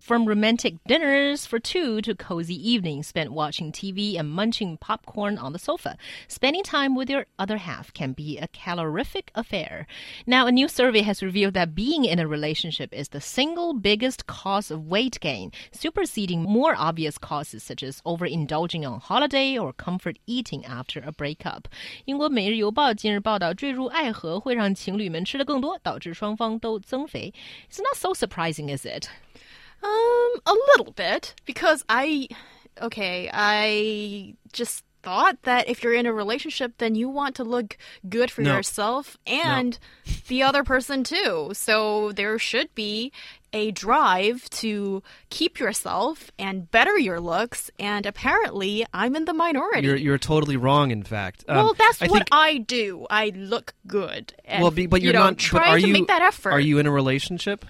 From romantic dinners for two to cozy evenings spent watching TV and munching popcorn on the sofa, spending time with your other half can be a calorific affair. Now, a new survey has revealed that being in a relationship is the single biggest cause of weight gain, superseding more obvious causes such as overindulging on holiday or comfort eating after a breakup. 英国《每日邮报》近日报道，坠入爱河会让情侣们吃的更多，导致双方都增肥。It's not so surprising, is it? Um, a little bit because I, okay, I just thought that if you're in a relationship, then you want to look good for No. yourself and the other person too. So there should be a drive to keep yourself and better your looks. And apparently, I'm in the minority. You're you're totally wrong. In fact, Um, well, that's I what think, I do. I look good. And, well, be, but you you're know, not. try but are to you make that effort. Are you in a relationship?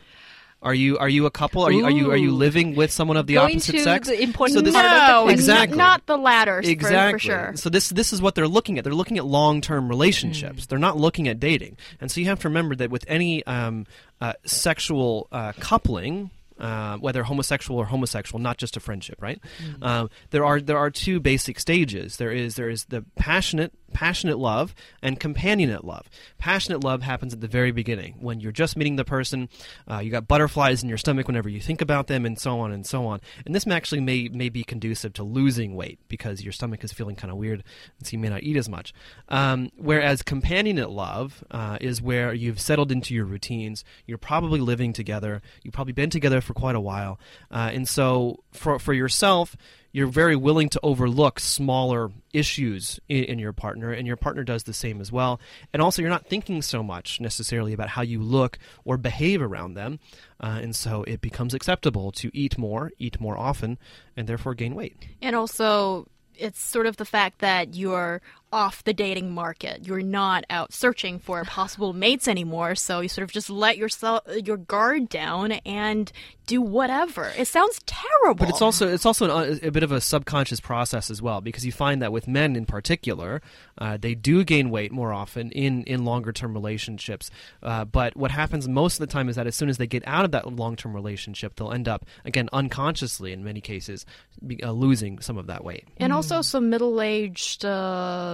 Are you are you a couple? Are you are you are you living with someone of the Going opposite to sex? the important so this, part of the no, exactly. not the latter. for- Exactly. For, sure. So this this is what they're looking at. They're looking at long term relationships. They're not looking at dating. And so you have to remember that with any um, uh, sexual uh, coupling. Uh, whether homosexual or homosexual, not just a friendship, right? Um, there are there are two basic stages. There is there is the passionate passionate love and companionate love. Passionate love happens at the very beginning when you're just meeting the person. Uh, you got butterflies in your stomach whenever you think about them, and so on and so on. And this actually may may be conducive to losing weight because your stomach is feeling kind of weird, and so you may not eat as much. Um, whereas companionate love uh, is where you've settled into your routines. You're probably living together. You've probably been together for quite a while, uh, and so for for yourself you're very willing to overlook smaller issues in, in, your partner, and your partner does the same as well. And also, you're not thinking so much necessarily about how you look or behave around them, uh, and so it becomes acceptable to eat more, eat more often, and therefore gain weight. And also, it's sort of the fact that you're off the dating market. You're not out searching for possible mates anymore, so you sort of just let yourself your guard down and do whatever. It sounds terrible. But it's also it's also an, a bit of a subconscious process as well because you find that with men in particular, uh, they do gain weight more often in in longer term relationships. Uh, but what happens most of the time is that as soon as they get out of that long term relationship, they'll end up again unconsciously in many cases be, uh, losing some of that weight. and also some middle-aged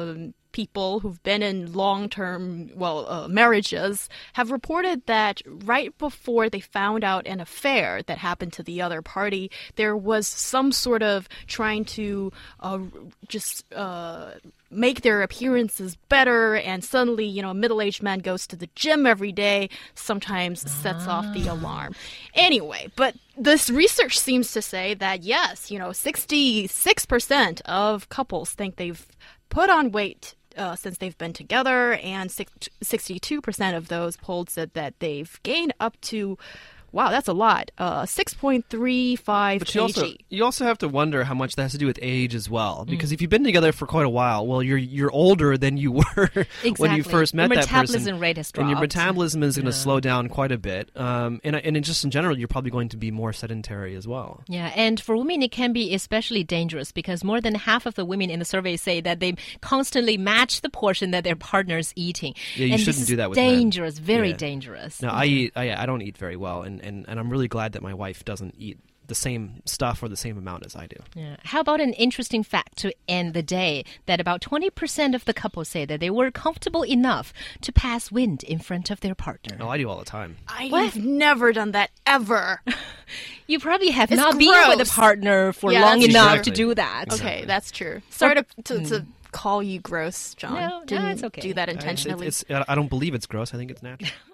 uh, people who've been in long-term well uh, marriages have reported that right before they found out an affair that happened to the other party there was some sort of trying to uh, just uh, make their appearances better and suddenly you know a middle-aged man goes to the gym every day sometimes sets off the alarm. Anyway but this research seems to say that yes you know 66% of couples think they've put on weight uh, since they've been together, and six- 62% of those polled said that they've gained up to, wow, that's a lot, uh, 6.35 But kg. you also you also have to wonder how much that has to do with age as well. Because if you've been together for quite a while, well, you're you're older than you were when you first met Your that person. metabolism rate has and your metabolism is going to slow down quite a bit. Um, and and just in general, you're probably going to be more sedentary as well. Yeah, and for women, it can be especially dangerous because more than half of the women in the survey say that they constantly match the portion that their partner's eating. Yeah, you and shouldn't do that with men. dangerous, very Yeah. dangerous. No, I eat. I, I don't eat very well, and, and, and I'm really glad that my wife doesn't eat the same stuff or the same amount as I do. Yeah. How about an interesting fact to end the day that about 20% of the couples say that they were comfortable enough to pass wind in front of their partner. Oh, I do all the time. I've never done that ever. You probably have It's not been with a partner for Yeah, long enough true. to do that. Okay, that's true. Sorry to, to, to hmm. call you gross, John. No, no, Didn't it's okay. do that I- it's- intentionally. it's- I don't believe it's gross. I think it's natural.